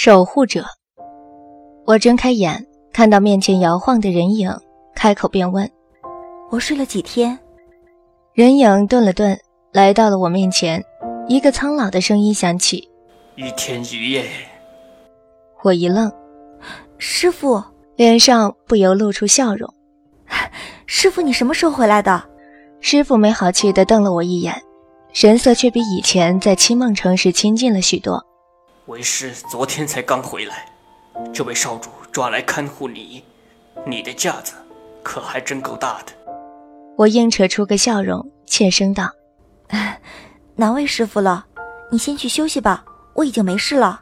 守护者。我睁开眼，看到面前摇晃的人影，开口便问：“我睡了几天？”人影顿了顿，来到了我面前，一个苍老的声音响起：“一天一夜。”我一愣，师傅脸上不由露出笑容：“师傅，你什么时候回来的？”师傅没好气地瞪了我一眼，神色却比以前在七梦城时亲近了许多。为师昨天才刚回来，这位少主抓来看护你，你的架子可还真够大的。我硬扯出个笑容，怯声道：“难为师傅了，你先去休息吧，我已经没事了。”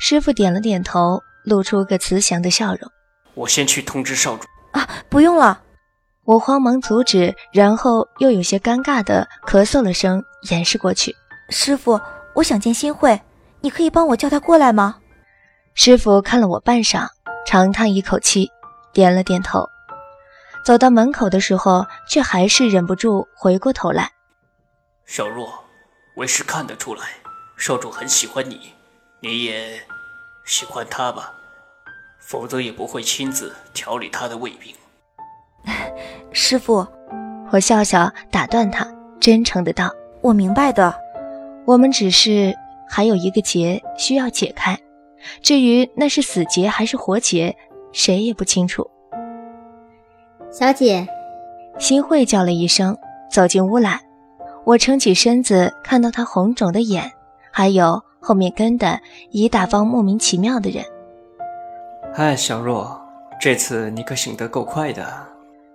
师傅点了点头，露出个慈祥的笑容：“我先去通知少主。”啊，不用了。我慌忙阻止，然后又有些尴尬的咳嗽了声，掩饰过去。师傅，我想见新慧，你可以帮我叫他过来吗？师傅看了我半晌，长叹一口气，点了点头。走到门口的时候，却还是忍不住回过头来。小若，为师看得出来，少主很喜欢你，你也喜欢他吧？否则也不会亲自调理他的胃病。师傅，我笑笑打断他，真诚的道：“我明白的，我们只是还有一个结需要解开，至于那是死结还是活结，谁也不清楚。”小姐，新慧叫了一声，走进屋来。我撑起身子，看到她红肿的眼，还有后面跟的一大帮莫名其妙的人。嗨，小若，这次你可醒得够快的。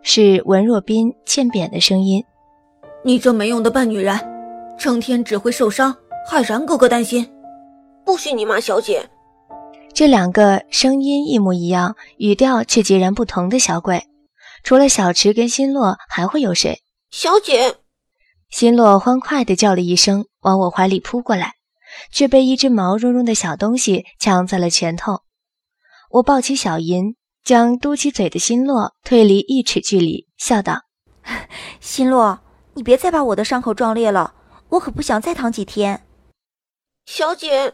是文若冰欠扁的声音。你这没用的半女人，成天只会受伤，害然哥哥担心。不许你骂小姐！这两个声音一模一样，语调却截然不同的小鬼，除了小池跟新洛，还会有谁？小姐！新洛欢快地叫了一声，往我怀里扑过来，却被一只毛茸茸的小东西抢在了前头。我抱起小银。将嘟起嘴的新洛推离一尺距离，笑道：“新洛，你别再把我的伤口撞裂了，我可不想再躺几天。”小姐，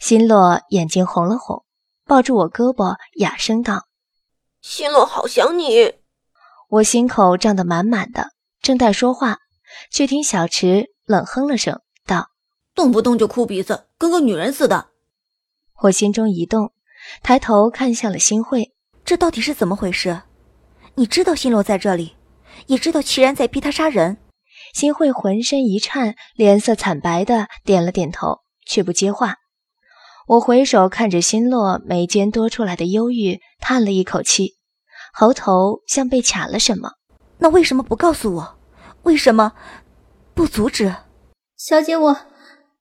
新洛眼睛红了红，抱住我胳膊，哑声道：“新洛，好想你。”我心口胀得满满的，正待说话，却听小池冷哼了声，道：“动不动就哭鼻子，跟个女人似的。”我心中一动，抬头看向了新慧。这到底是怎么回事？你知道新洛在这里，也知道齐然在逼他杀人。新慧浑身一颤，脸色惨白的点了点头，却不接话。我回首看着新洛眉间多出来的忧郁，叹了一口气，喉头像被卡了什么。那为什么不告诉我？为什么不阻止？小姐，我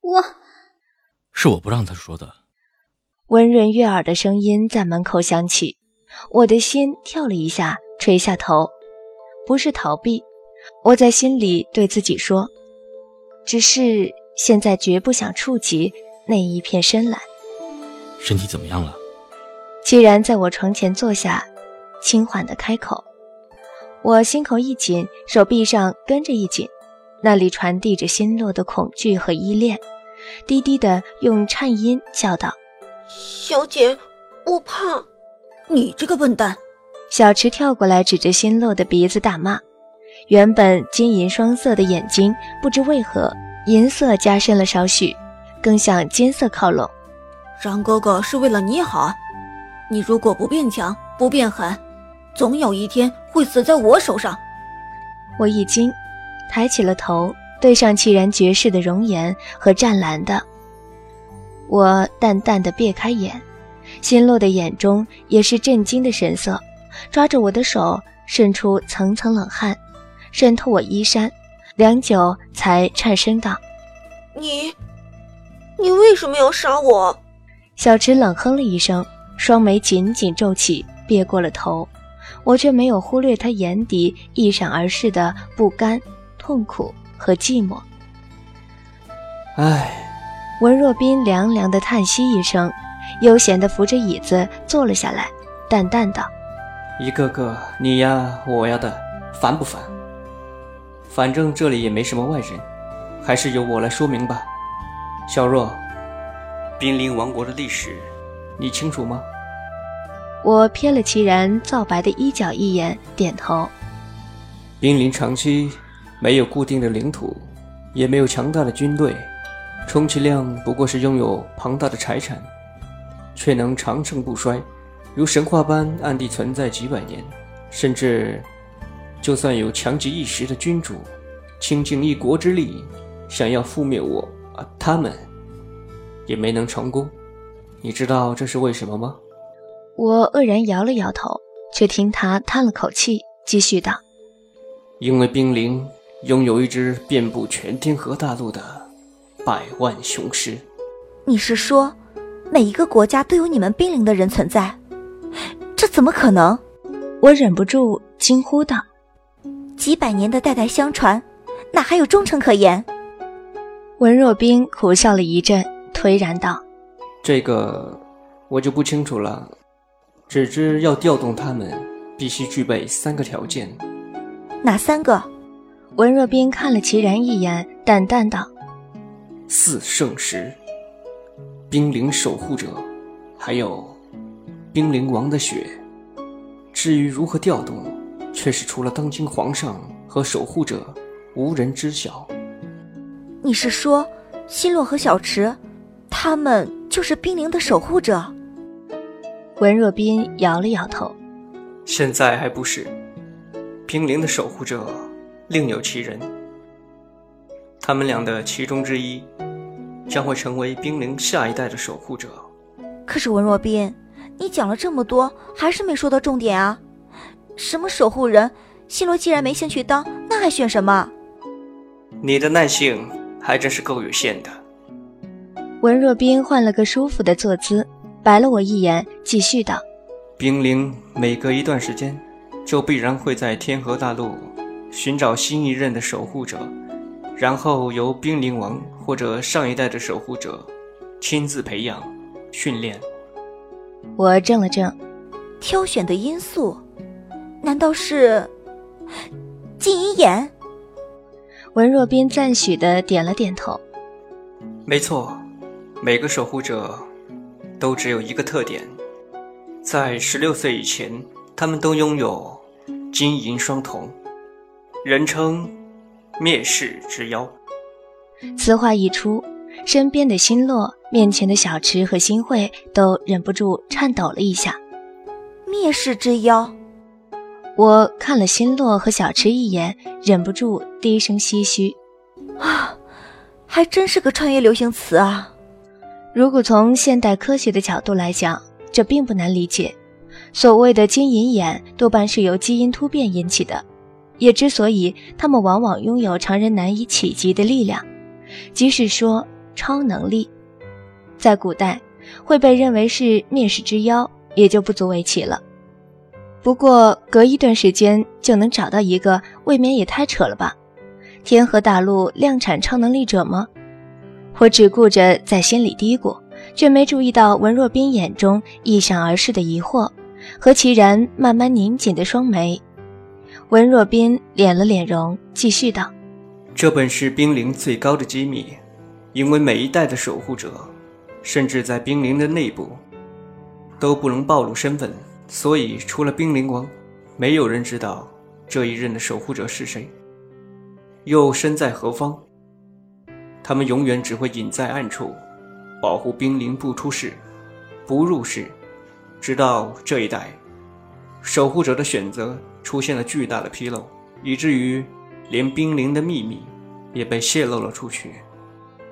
我，是我不让他说的。温润悦耳的声音在门口响起。我的心跳了一下，垂下头，不是逃避，我在心里对自己说，只是现在绝不想触及那一片深蓝。身体怎么样了？既然在我床前坐下，轻缓的开口。我心口一紧，手臂上跟着一紧，那里传递着心落的恐惧和依恋，低低的用颤音叫道：“小姐，我怕。”你这个笨蛋！小池跳过来，指着心洛的鼻子大骂。原本金银双色的眼睛，不知为何银色加深了少许，更向金色靠拢。张哥哥是为了你好，你如果不变强、不变狠，总有一天会死在我手上。我一惊，抬起了头，对上凄然绝世的容颜和湛蓝的，我淡淡的别开眼。新洛的眼中也是震惊的神色，抓着我的手，渗出层层冷汗，渗透我衣衫，良久才颤声道：“你，你为什么要杀我？”小池冷哼了一声，双眉紧紧皱起，别过了头。我却没有忽略他眼底一闪而逝的不甘、痛苦和寂寞。唉，文若冰凉凉的叹息一声。悠闲的扶着椅子坐了下来，淡淡道：“一个个你呀我呀的，烦不烦？反正这里也没什么外人，还是由我来说明吧。小若，冰灵王国的历史，你清楚吗？我瞥了齐然皂白的衣角一眼，点头。冰灵长期没有固定的领土，也没有强大的军队，充其量不过是拥有庞大的财产，却能长盛不衰，如神话般暗地存在几百年。甚至，就算有强极一时的君主，倾尽一国之力，想要覆灭我啊，他们也没能成功。你知道这是为什么吗？我愕然摇了摇头，却听他叹了口气，继续道。因为冰灵拥有一支遍布全天河大陆的百万雄师，你是说，每一个国家都有你们冰灵的人存在？这怎么可能？我忍不住惊呼道：“几百年的代代相传，哪还有忠诚可言？”文若冰苦笑了一阵，颓然道：“这个我就不清楚了，只知要调动他们，必须具备三个条件。”哪三个？文若冰看了齐然一眼，淡淡道：“四圣石、冰灵守护者，还有冰灵王的血。至于如何调动，却是除了当今皇上和守护者，无人知晓。”你是说，希洛和小池，他们就是冰灵的守护者？文若冰摇了摇头：“现在还不是。”冰灵的守护者另有其人，他们俩的其中之一将会成为冰灵下一代的守护者。可是文若冰，你讲了这么多，还是没说到重点啊！什么守护人？西罗既然没兴趣当，那还选什么？你的耐性还真是够有限的。文若冰换了个舒服的坐姿，白了我一眼，继续道：“冰灵每隔一段时间。”就必然会在天河大陆寻找新一任的守护者，然后由冰灵王或者上一代的守护者亲自培养、训练。我怔了怔，挑选的因素，难道是金银眼？文若冰赞许的点了点头。没错，每个守护者都只有一个特点，在十六岁以前，他们都拥有。金银双瞳，人称灭世之妖。此话一出，身边的星落、面前的小池和星慧都忍不住颤抖了一下。灭世之妖，我看了新洛和小池一眼，忍不住低声唏嘘：“啊，还真是个穿越流行词啊！”如果从现代科学的角度来讲，这并不难理解。所谓的金银眼多半是由基因突变引起的，也之所以他们往往拥有常人难以企及的力量，即使说超能力，在古代会被认为是灭世之妖，也就不足为奇了。不过隔一段时间就能找到一个，未免也太扯了吧？天河大陆量产超能力者吗？我只顾着在心里嘀咕，却没注意到文若冰眼中一闪而逝的疑惑。和齐然慢慢拧紧的双眉，文若冰敛了敛容，继续道：“这本是冰灵最高的机密，因为每一代的守护者，甚至在冰灵的内部，都不能暴露身份，所以除了冰灵王，没有人知道这一任的守护者是谁，又身在何方。他们永远只会隐在暗处，保护冰灵不出世，不入世。”直到这一代，守护者的选择出现了巨大的纰漏，以至于连冰灵的秘密也被泄露了出去。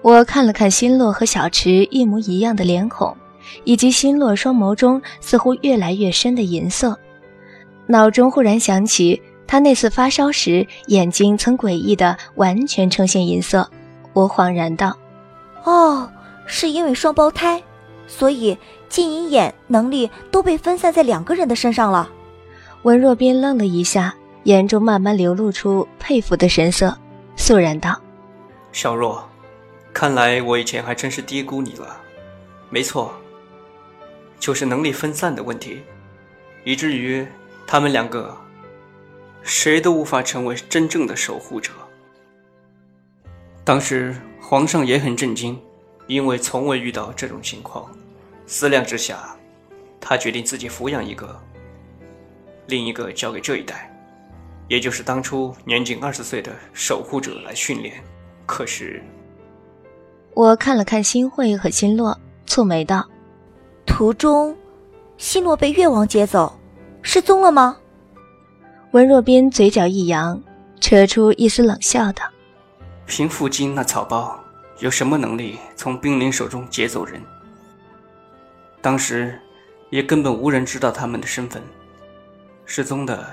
我看了看新洛和小池一模一样的脸孔，以及新落双眸中似乎越来越深的银色，脑中忽然想起他那次发烧时眼睛曾诡异的完全呈现银色。我恍然道：“哦，是因为双胞胎，所以。”金银眼能力都被分散在两个人的身上了。文若冰愣了一下，眼中慢慢流露出佩服的神色，肃然道：“小若，看来我以前还真是低估你了。没错，就是能力分散的问题，以至于他们两个谁都无法成为真正的守护者。当时皇上也很震惊，因为从未遇到这种情况，思量之下，他决定自己抚养一个，另一个交给这一代，也就是当初年仅二十岁的守护者来训练。可是，我看了看新慧和新洛，蹙眉道：“途中，希诺被越王劫走，失踪了吗？”文若冰嘴角一扬，扯出一丝冷笑道：“凭附近那草包。”有什么能力从兵临手中劫走人？当时也根本无人知道他们的身份。失踪的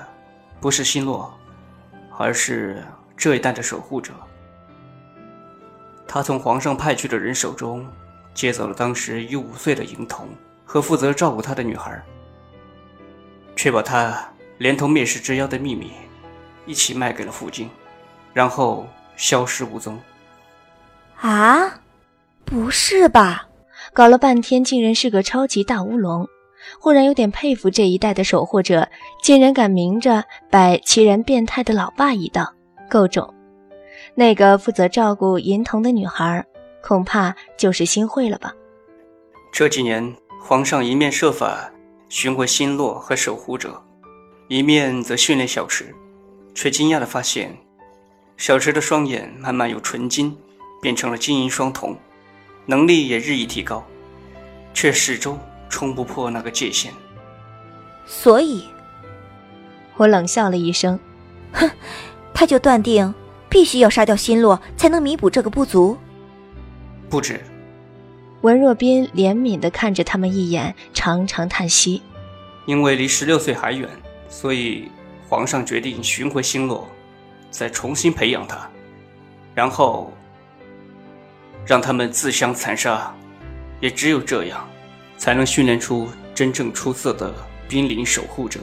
不是希洛，而是这一带的守护者。他从皇上派去的人手中接走了当时一五岁的银童和负责照顾他的女孩，却把他连同灭世之妖的秘密一起卖给了傅京，然后消失无踪。啊，不是吧？搞了半天，竟然是个超级大乌龙。忽然有点佩服这一代的守护者，竟然敢明着摆齐然变态的老爸一道，够种。那个负责照顾银童的女孩，恐怕就是新会了吧？这几年，皇上一面设法寻回星落和守护者，一面则训练小池，却惊讶地发现，小池的双眼慢慢由纯金。变成了金银双瞳，能力也日益提高，却始终冲不破那个界限。所以，我冷笑了一声，哼，他就断定必须要杀掉新落才能弥补这个不足。不止。文若斌怜悯地看着他们一眼，长长叹息。因为离十六岁还远，所以皇上决定寻回星落，再重新培养他，然后。让他们自相残杀，也只有这样，才能训练出真正出色的濒临守护者。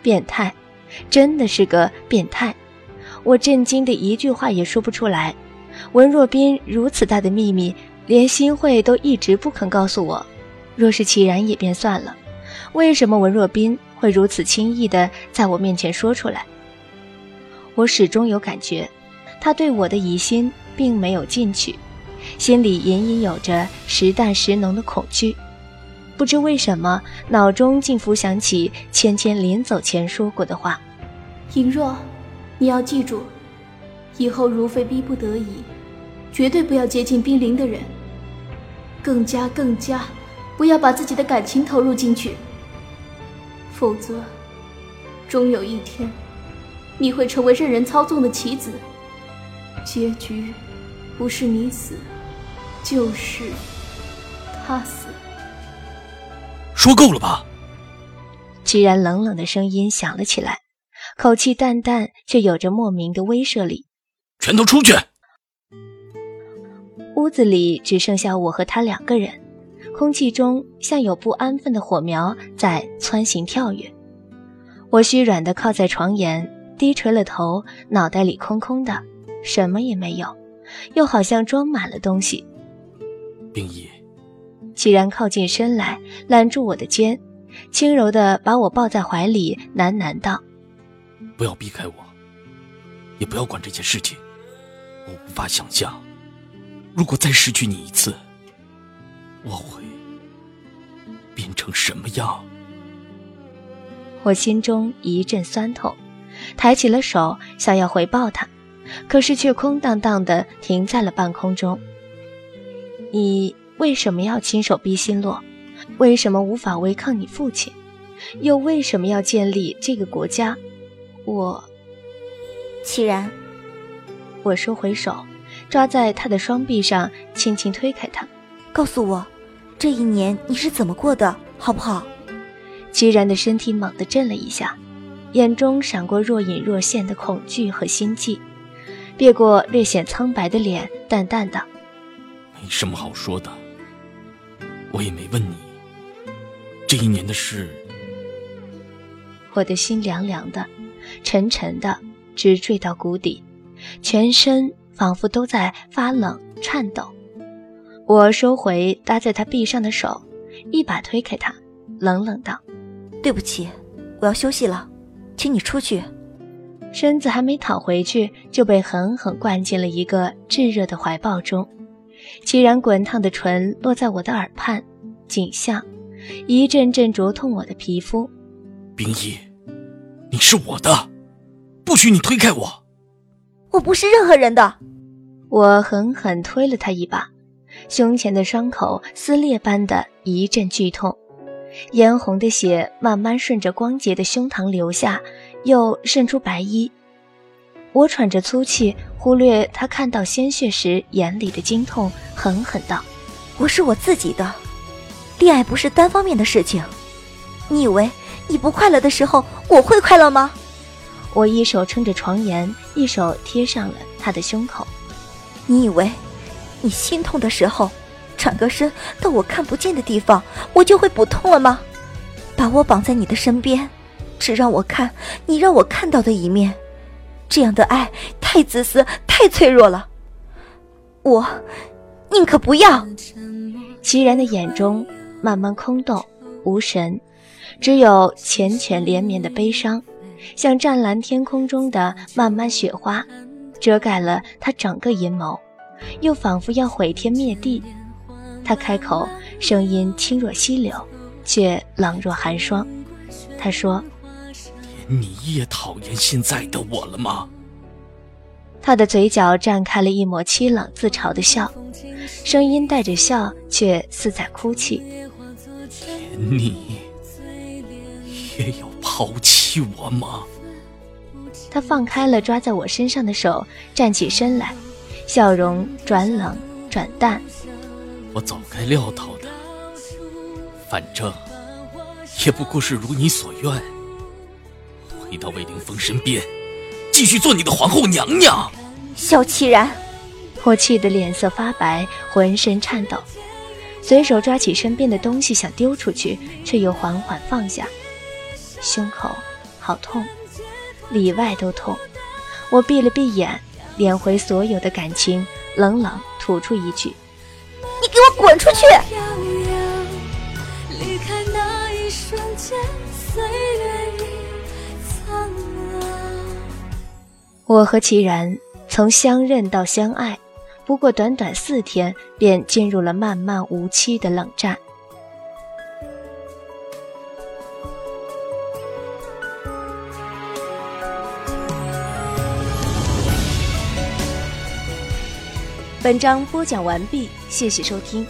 变态，真的是个变态！我震惊的一句话也说不出来。文若斌如此大的秘密，连新慧都一直不肯告诉我。若是齐然也便算了，为什么文若冰会如此轻易的在我面前说出来？我始终有感觉，他对我的疑心。并没有进去，心里隐隐有着时淡时浓的恐惧。不知为什么，脑中竟浮想起芊芊临走前说过的话：“尹若，你要记住，以后如非逼不得已，绝对不要接近冰凌的人。更加更加，不要把自己的感情投入进去，否则，终有一天，你会成为任人操纵的棋子。结局。”不是你死，就是他死。说够了吧？既然冷冷的声音响了起来，口气淡淡，却有着莫名的威慑力。全都出去！屋子里只剩下我和他两个人，空气中像有不安分的火苗在蹿行跳跃。我虚软的靠在床沿，低垂了头，脑袋里空空的，什么也没有。又好像装满了东西。冰衣，齐然靠近身来，揽住我的肩，轻柔地把我抱在怀里，喃喃道：“不要避开我，也不要管这件事情。我无法想象，如果再失去你一次，我会变成什么样。”我心中一阵酸痛，抬起了手，想要回报他。可是却空荡荡的停在了半空中。你为什么要亲手逼心洛？为什么无法违抗你父亲？又为什么要建立这个国家？我，齐然，我收回手，抓在他的双臂上，轻轻推开他，告诉我，这一年你是怎么过的，好不好？齐然的身体猛地震了一下，眼中闪过若隐若现的恐惧和心悸。别过略显苍白的脸，淡淡的：“没什么好说的，我也没问你这一年的事。”我的心凉凉的，沉沉的，直坠到谷底，全身仿佛都在发冷颤抖。我收回搭在他臂上的手，一把推开他，冷冷道：“对不起，我要休息了，请你出去。”身子还没躺回去，就被狠狠灌进了一个炙热的怀抱中，齐然滚烫的唇落在我的耳畔，紧向，一阵阵灼痛我的皮肤。冰一，你是我的，不许你推开我。我不是任何人的。我狠狠推了他一把，胸前的伤口撕裂般的一阵剧痛，嫣红的血慢慢顺着光洁的胸膛流下，又渗出白衣。我喘着粗气，忽略他看到鲜血时眼里的惊痛，狠狠道：“我是我自己的，恋爱不是单方面的事情。你以为你不快乐的时候，我会快乐吗？”我一手撑着床沿，一手贴上了他的胸口。你以为你心痛的时候，转个身到我看不见的地方，我就会不痛了吗？把我绑在你的身边，只让我看你让我看到的一面。这样的爱太自私，太脆弱了。我宁可不要。齐然的眼中慢慢空洞无神，只有浅浅连绵的悲伤，像湛蓝天空中的漫漫雪花，遮盖了他整个阴谋，又仿佛要毁天灭地。他开口，声音轻若溪流，却冷若寒霜。他说。你也讨厌现在的我了吗？他的嘴角绽开了一抹凄冷自嘲的笑，声音带着笑，却似在哭泣。连你也要抛弃我吗？他放开了抓在我身上的手，站起身来，笑容转冷转淡。我早该料到的，反正也不过是如你所愿。回到魏凌风身边，继续做你的皇后娘娘。萧凄然，我气得脸色发白，浑身颤抖，随手抓起身边的东西想丢出去，却又缓缓放下。胸口好痛，里外都痛。我闭了闭眼，敛回所有的感情，冷冷吐出一句：“你给我滚出去！”离开那一瞬间，岁月我和齐然从相认到相爱，不过短短四天，便进入了漫漫无期的冷战。本章播讲完毕，谢谢收听。